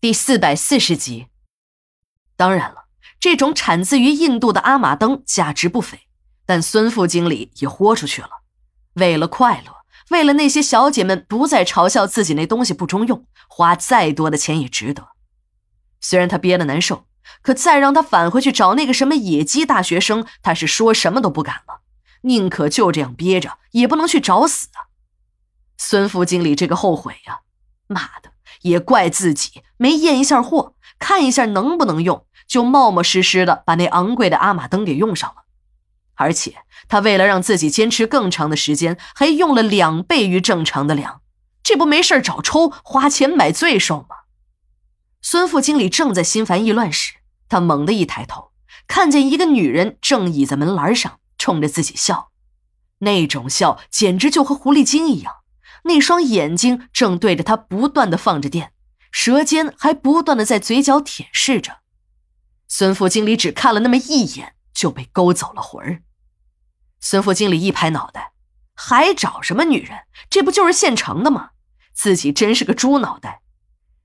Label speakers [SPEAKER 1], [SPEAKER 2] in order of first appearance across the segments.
[SPEAKER 1] 第四百四十集。当然了，这种产自于印度的阿玛登价值不菲，但孙副经理也豁出去了。为了快乐，为了那些小姐们不再嘲笑自己那东西不中用，花再多的钱也值得。虽然他憋得难受，可再让他返回去找那个什么野鸡大学生，他是说什么都不敢了。宁可就这样憋着，也不能去找死啊！孙副经理这个后悔呀，妈的！也怪自己没验一下货，看一下能不能用，就冒冒失失的把那昂贵的阿玛登给用上了。而且他为了让自己坚持更长的时间，还用了两倍于正常的量，这不没事找抽，花钱买罪受吗？孙副经理正在心烦意乱时，他猛地一抬头，看见一个女人正倚在门栏上，冲着自己笑，那种笑简直就和狐狸精一样。那双眼睛正对着他不断的放着电，舌尖还不断的在嘴角舔舐着。孙副经理只看了那么一眼，就被勾走了魂儿。孙副经理一拍脑袋，还找什么女人？这不就是现成的吗？自己真是个猪脑袋。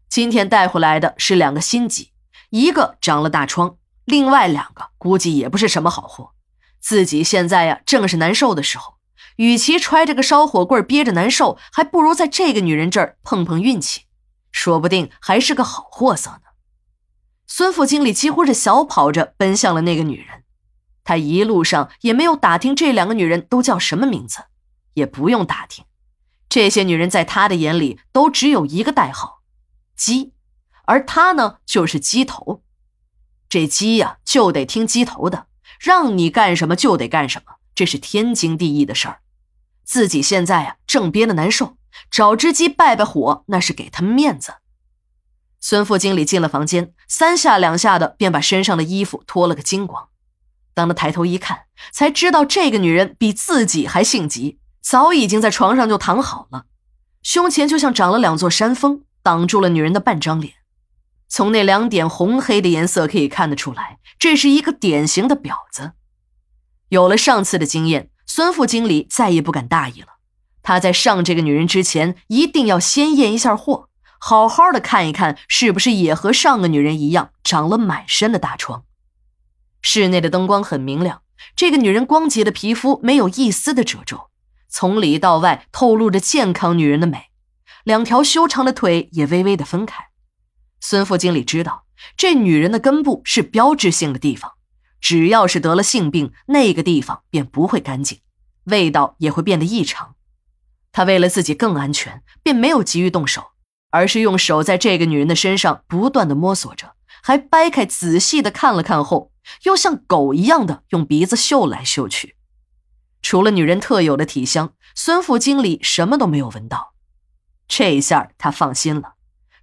[SPEAKER 1] 今天带回来的是两个心机，一个长了大疮，另外两个估计也不是什么好货。自己现在呀，正是难受的时候。与其揣着个烧火棍憋着难受，还不如在这个女人这儿碰碰运气，说不定还是个好货色呢。孙副经理几乎是小跑着奔向了那个女人，他一路上也没有打听这两个女人都叫什么名字，也不用打听，这些女人在他的眼里都只有一个代号——鸡，而他呢就是鸡头。这鸡呀就得听鸡头的，让你干什么就得干什么，这是天经地义的事儿。自己现在啊，正憋得难受，找只鸡败败火，那是给他们面子。孙副经理进了房间，三下两下的便把身上的衣服脱了个精光。当他抬头一看，才知道这个女人比自己还性急，早已经在床上就躺好了，胸前就像长了两座山峰，挡住了女人的半张脸。从那两点红黑的颜色可以看得出来，这是一个典型的婊子。有了上次的经验。孙副经理再也不敢大意了，他在上这个女人之前，一定要先验一下货，好好的看一看是不是也和上个女人一样长了满身的大疮。室内的灯光很明亮，这个女人光洁的皮肤没有一丝的褶皱，从里到外透露着健康女人的美，两条修长的腿也微微的分开。孙副经理知道，这女人的根部是标志性的地方。只要是得了性病，那个地方便不会干净，味道也会变得异常。他为了自己更安全，便没有急于动手，而是用手在这个女人的身上不断的摸索着，还掰开仔细的看了看后，又像狗一样的用鼻子嗅来嗅去。除了女人特有的体香，孙副经理什么都没有闻到。这一下他放心了，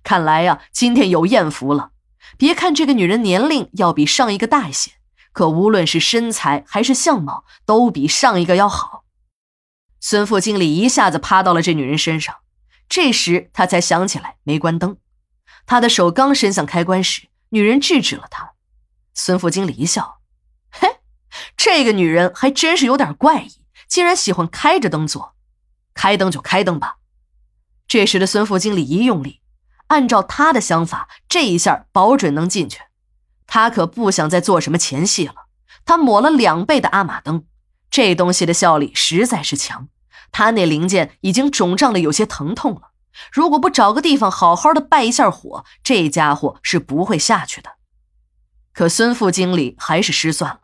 [SPEAKER 1] 看来呀，今天有艳福了。别看这个女人年龄要比上一个大一些。可无论是身材还是相貌，都比上一个要好。孙副经理一下子趴到了这女人身上，这时他才想起来没关灯。他的手刚伸向开关时，女人制止了他。孙副经理一笑：“嘿，这个女人还真是有点怪异，竟然喜欢开着灯做。开灯就开灯吧。”这时的孙副经理一用力，按照他的想法，这一下保准能进去。他可不想再做什么前戏了。他抹了两倍的阿玛登，这东西的效力实在是强。他那零件已经肿胀的有些疼痛了。如果不找个地方好好的拜一下火，这家伙是不会下去的。可孙副经理还是失算了。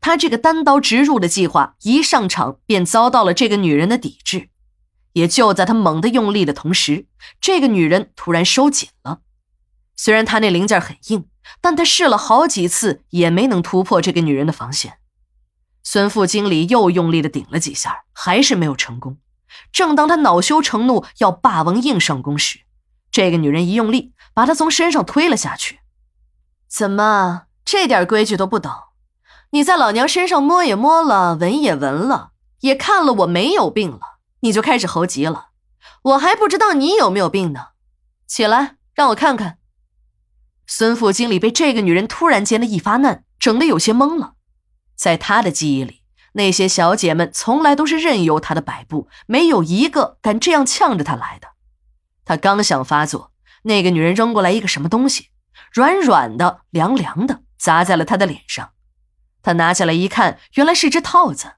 [SPEAKER 1] 他这个单刀直入的计划一上场便遭到了这个女人的抵制。也就在他猛地用力的同时，这个女人突然收紧了。虽然他那零件很硬。但他试了好几次，也没能突破这个女人的防线。孙副经理又用力的顶了几下，还是没有成功。正当他恼羞成怒，要霸王硬上弓时，这个女人一用力，把他从身上推了下去。怎么，这点规矩都不懂？你在老娘身上摸也摸了，闻也闻了，也看了我没有病了，你就开始猴急了？我还不知道你有没有病呢。起来，让我看看。孙副经理被这个女人突然间的一发难整得有些懵了，在他的记忆里，那些小姐们从来都是任由他的摆布，没有一个敢这样呛着他来的。他刚想发作，那个女人扔过来一个什么东西，软软的、凉凉的，砸在了他的脸上。他拿下来一看，原来是只套子。